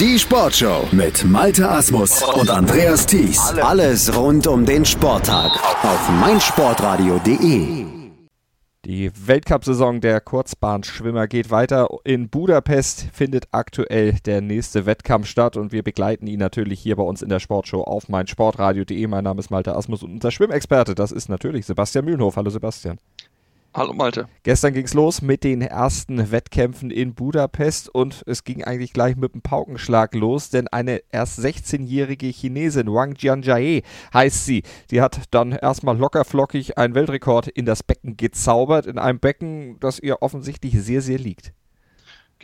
Die Sportshow mit Malte Asmus und Andreas Thies. Alles rund um den Sporttag auf meinsportradio.de. Die Weltcup-Saison der Kurzbahnschwimmer geht weiter. In Budapest findet aktuell der nächste Wettkampf statt und wir begleiten ihn natürlich hier bei uns in der Sportshow auf meinsportradio.de. Mein Name ist Malte Asmus und unser Schwimmexperte, das ist natürlich Sebastian Mühlenhof. Hallo Sebastian. Hallo Malte. Gestern ging es los mit den ersten Wettkämpfen in Budapest und es ging eigentlich gleich mit einem Paukenschlag los, denn eine erst 16-jährige Chinesin, Wang Jianjae heißt sie, die hat dann erstmal lockerflockig einen Weltrekord in das Becken gezaubert, in einem Becken, das ihr offensichtlich sehr, sehr liegt.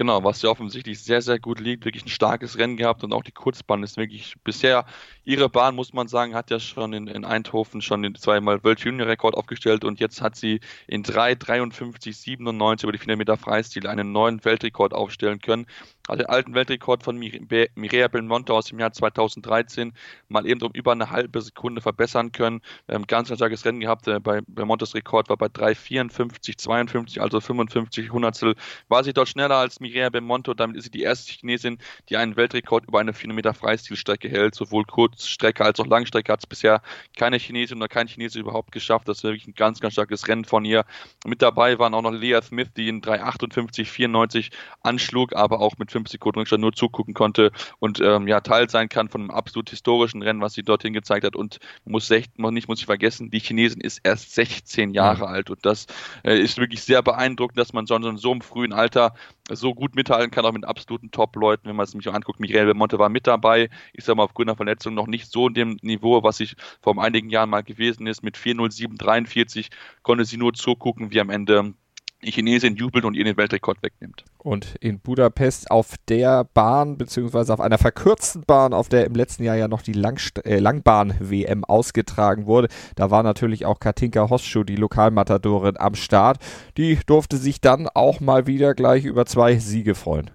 Genau, was ja offensichtlich sehr, sehr gut liegt. Wirklich ein starkes Rennen gehabt und auch die Kurzbahn ist wirklich bisher ihre Bahn, muss man sagen, hat ja schon in, in Eindhoven schon den zweimal World Junior Rekord aufgestellt und jetzt hat sie in 3,53,97 über die 400 Meter Freistil einen neuen Weltrekord aufstellen können. Also den alten Weltrekord von Mireia Belmonte aus dem Jahr 2013 mal eben um über eine halbe Sekunde verbessern können. Ähm, ganz, ganz starkes Rennen gehabt. Äh, bei Belmontes Rekord war bei 3,54,52, also 55 Hundertstel. War sie dort schneller als Mireia Belmonte damit ist sie die erste Chinesin, die einen Weltrekord über eine 400 Meter Freistilstrecke hält. Sowohl Kurzstrecke als auch Langstrecke hat es bisher keine Chinesin oder kein Chinese überhaupt geschafft. Das ist wirklich ein ganz, ganz starkes Rennen von ihr. Mit dabei waren auch noch Lea Smith, die in 3,58,94 anschlug, aber auch mit 5 Sekunden Rückstand nur zugucken konnte und ähm, ja, Teil sein kann von einem absolut historischen Rennen, was sie dorthin gezeigt hat. Und muss noch nicht, muss ich vergessen, die Chinesin ist erst 16 Jahre mhm. alt und das äh, ist wirklich sehr beeindruckend, dass man schon in so einem frühen Alter so gut mithalten kann, auch mit absoluten Top-Leuten, wenn man es sich anguckt. Michael Belmonte war mit dabei, ist aber aufgrund der Verletzung noch nicht so in dem Niveau, was ich vor einigen Jahren mal gewesen ist. Mit 4.07.43 konnte sie nur zugucken, wie am Ende Chinesin jubelt und ihr den Weltrekord wegnimmt. Und in Budapest auf der Bahn, beziehungsweise auf einer verkürzten Bahn, auf der im letzten Jahr ja noch die Langst äh, Langbahn-WM ausgetragen wurde, da war natürlich auch Katinka Hosschuh, die Lokalmatadorin, am Start. Die durfte sich dann auch mal wieder gleich über zwei Siege freuen.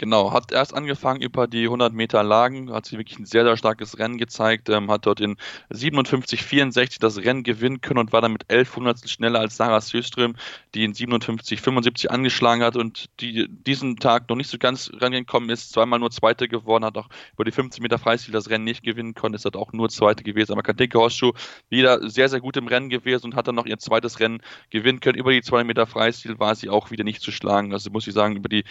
Genau, hat erst angefangen über die 100 Meter Lagen, hat sie wirklich ein sehr, sehr starkes Rennen gezeigt, ähm, hat dort in 57,64 das Rennen gewinnen können und war dann mit 11 Hundertstel schneller als Sarah Söström, die in 57,75 angeschlagen hat und die diesen Tag noch nicht so ganz rangekommen ist, zweimal nur Zweite geworden, hat auch über die 50 Meter Freistil das Rennen nicht gewinnen können, ist dort auch nur Zweite gewesen. Aber Katinka Horschuh wieder sehr, sehr gut im Rennen gewesen und hat dann noch ihr zweites Rennen gewinnen können. Über die 200 Meter Freistil war sie auch wieder nicht zu schlagen. Also muss ich sagen, über die,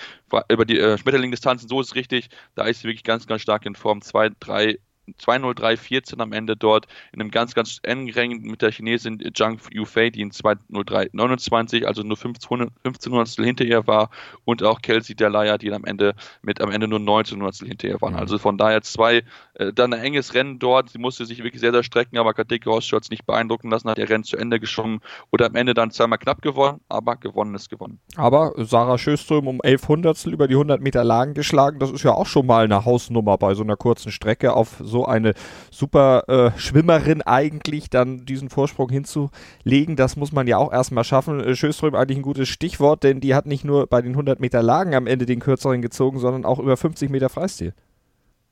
über die äh, Schmetterling-Distanzen, so ist es richtig. Da ist sie wirklich ganz, ganz stark in Form. 2, 3, 20314 am Ende dort in einem ganz, ganz engen Rennen mit der Chinesin Zhang Yufei, die in 20329, also nur 15, 15 Hundertstel hinter ihr war und auch Kelsey Delaya, die am Ende mit am Ende nur 19 Hundertstel hinter ihr waren. Mhm. Also von daher zwei, äh, dann ein enges Rennen dort. Sie musste sich wirklich sehr, sehr strecken, aber Kadeke Hossschutz nicht beeindrucken lassen, hat ihr Rennen zu Ende geschwommen oder am Ende dann zweimal knapp gewonnen, aber gewonnen ist gewonnen. Aber Sarah Schöström um 11 Hundertstel über die 100 Meter Lagen geschlagen, das ist ja auch schon mal eine Hausnummer bei so einer kurzen Strecke auf so so eine super äh, Schwimmerin eigentlich dann diesen Vorsprung hinzulegen, das muss man ja auch erstmal schaffen. Äh, Schöström eigentlich ein gutes Stichwort, denn die hat nicht nur bei den 100 Meter Lagen am Ende den kürzeren gezogen, sondern auch über 50 Meter Freistil.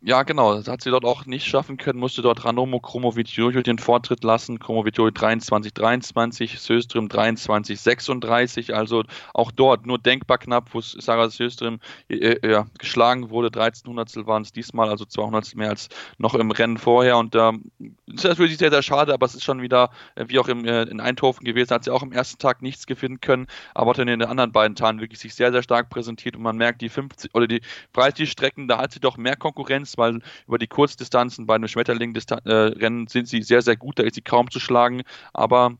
Ja, genau. Das hat sie dort auch nicht schaffen können, musste dort Ranomo Kromoviciojo den Vortritt lassen. Kromoviciojo 23, 23, Söström 23, 36. Also auch dort nur denkbar knapp, wo Sarah Söström äh, äh, geschlagen wurde. 13 Hundertstel waren es diesmal, also 200 mehr als noch im Rennen vorher. Und ähm, das ist natürlich sehr, sehr schade, aber es ist schon wieder, äh, wie auch im, äh, in Eindhoven gewesen, hat sie auch am ersten Tag nichts gewinnen können, aber hat dann in den anderen beiden Tagen wirklich sich sehr, sehr stark präsentiert und man merkt, die 50 oder die Breitstrecken, da hat sie doch mehr Konkurrenz weil über die Kurzdistanzen bei einem Schmetterling-Rennen äh, sind sie sehr, sehr gut, da ist sie kaum zu schlagen, aber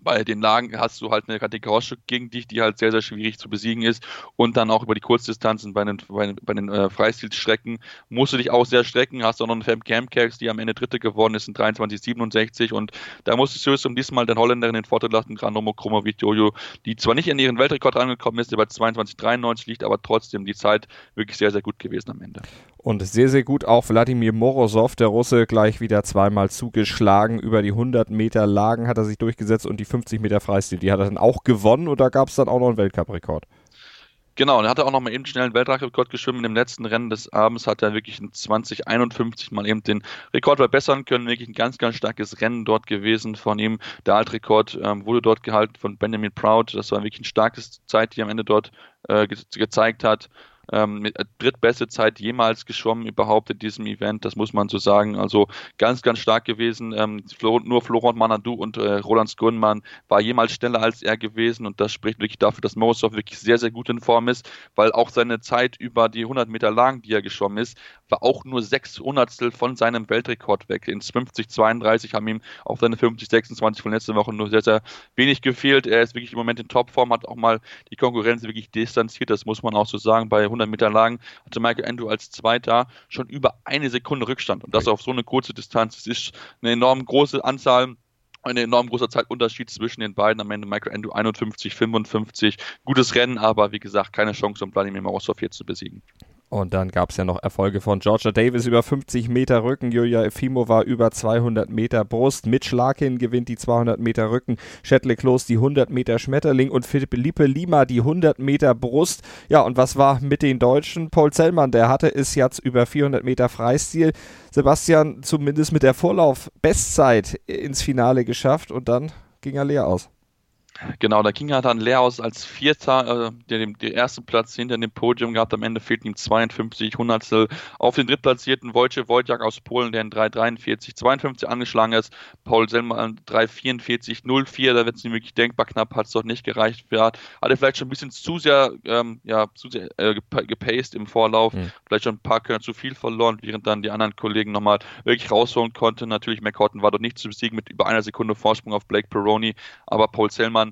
bei den Lagen hast du halt eine Kategorie gegen dich, die halt sehr, sehr schwierig zu besiegen ist. Und dann auch über die Kurzdistanzen bei den, bei, bei den äh, Freistilstrecken musst du dich auch sehr strecken. Hast auch noch eine Fem Campcax, die am Ende Dritte geworden ist in 23,67. Und da musstest du um diesmal den Holländerin den Vorteil lassen, Granomo Kromovic-Jojo, die zwar nicht in ihren Weltrekord rangekommen ist, der bei 22,93 liegt, aber trotzdem die Zeit wirklich sehr, sehr gut gewesen am Ende. Und sehr, sehr gut auch Wladimir Morozov, der Russe, gleich wieder zweimal zugeschlagen. Über die 100 Meter Lagen hat er sich durchgesetzt und die 50 Meter Freistil, die hat er dann auch gewonnen und da gab es dann auch noch einen Weltcup-Rekord. Genau, und er hatte auch noch mal eben schnell einen Weltrekord geschwommen. Im letzten Rennen des Abends hat er wirklich in 2051 mal eben den Rekord verbessern können. Wirklich ein ganz, ganz starkes Rennen dort gewesen von ihm. Der Altrekord ähm, wurde dort gehalten von Benjamin Proud. Das war wirklich eine starke Zeit, die er am Ende dort äh, ge gezeigt hat. Ähm, äh, drittbeste Zeit jemals geschwommen überhaupt in diesem Event, das muss man so sagen. Also ganz, ganz stark gewesen. Ähm, nur Florent Manadou und äh, Roland Skunmann war jemals schneller als er gewesen und das spricht wirklich dafür, dass Morozov wirklich sehr, sehr gut in Form ist, weil auch seine Zeit über die 100 Meter lang, die er geschwommen ist, war auch nur sechs Hundertstel von seinem Weltrekord weg. Ins 50-32 haben ihm auf seine 50-26 von letzter Woche nur sehr, sehr wenig gefehlt. Er ist wirklich im Moment in Topform, hat auch mal die Konkurrenz wirklich distanziert, das muss man auch so sagen. Bei 100 Meter Lagen hatte Michael Endo als Zweiter schon über eine Sekunde Rückstand und das auf so eine kurze Distanz. Es ist eine enorm große Anzahl ein enorm großer Zeitunterschied zwischen den beiden. Am Ende Michael Endo 51, 55. Gutes Rennen, aber wie gesagt, keine Chance, um Vladimir Morozov hier zu besiegen. Und dann gab es ja noch Erfolge von Georgia Davis über 50 Meter Rücken, Julia Efimova über 200 Meter Brust, Mitch Larkin gewinnt die 200 Meter Rücken, Shetley Klos die 100 Meter Schmetterling und Philippe Lima die 100 Meter Brust. Ja, und was war mit den Deutschen? Paul Zellmann, der hatte es jetzt über 400 Meter Freistil. Sebastian zumindest mit der Vorlauf-Bestzeit ins Finale geschafft und dann ging er leer aus. Genau, da ging er dann leer aus als Vierter, äh, der den, den ersten Platz hinter dem Podium gehabt. Am Ende fehlten ihm 52 Hundertstel auf den drittplatzierten Wojciech Wojciak aus Polen, der in 3,43, 52 angeschlagen ist. Paul Selman 3,44, 04, da wird es nicht wirklich denkbar knapp, hat es doch nicht gereicht. Hat er vielleicht schon ein bisschen zu sehr, ähm, ja, zu sehr äh, gepaced im Vorlauf, mhm. vielleicht schon ein paar Körner zu viel verloren, während dann die anderen Kollegen nochmal wirklich rausholen konnten. Natürlich, McCorton war dort nicht zu besiegen mit über einer Sekunde Vorsprung auf Blake Peroni, aber Paul Zellmann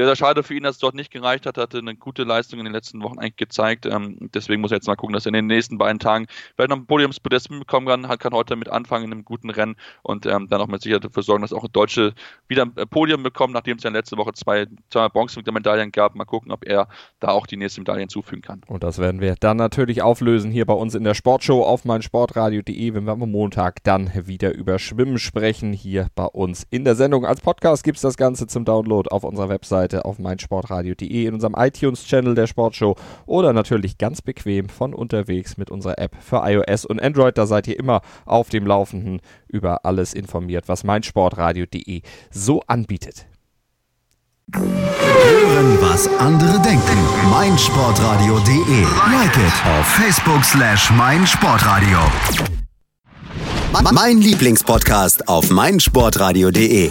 sehr, sehr schade für ihn, dass es dort nicht gereicht hat. Hatte eine gute Leistung in den letzten Wochen eigentlich gezeigt. Ähm, deswegen muss er jetzt mal gucken, dass er in den nächsten beiden Tagen vielleicht noch ein Podiumspodest bekommen kann. Kann heute mit anfangen in einem guten Rennen und ähm, dann auch mit Sicherheit dafür sorgen, dass auch Deutsche wieder ein Podium bekommen, nachdem es ja letzte Woche zwei, zwei Bronzemedaillen gab. Mal gucken, ob er da auch die nächste Medaille hinzufügen kann. Und das werden wir dann natürlich auflösen hier bei uns in der Sportshow auf meinsportradio.de, wenn wir am Montag dann wieder über Schwimmen sprechen, hier bei uns in der Sendung. Als Podcast gibt es das Ganze zum Download auf unserer Webseite auf meinsportradio.de, in unserem iTunes-Channel der Sportshow oder natürlich ganz bequem von unterwegs mit unserer App für iOS und Android. Da seid ihr immer auf dem Laufenden über alles informiert, was meinsportradio.de so anbietet. Hören, was andere denken. meinsportradio.de. Like it auf Facebook slash meinsportradio. Mein Lieblingspodcast auf meinsportradio.de.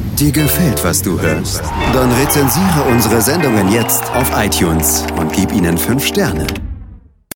Dir gefällt, was du hörst? Dann rezensiere unsere Sendungen jetzt auf iTunes und gib ihnen fünf Sterne.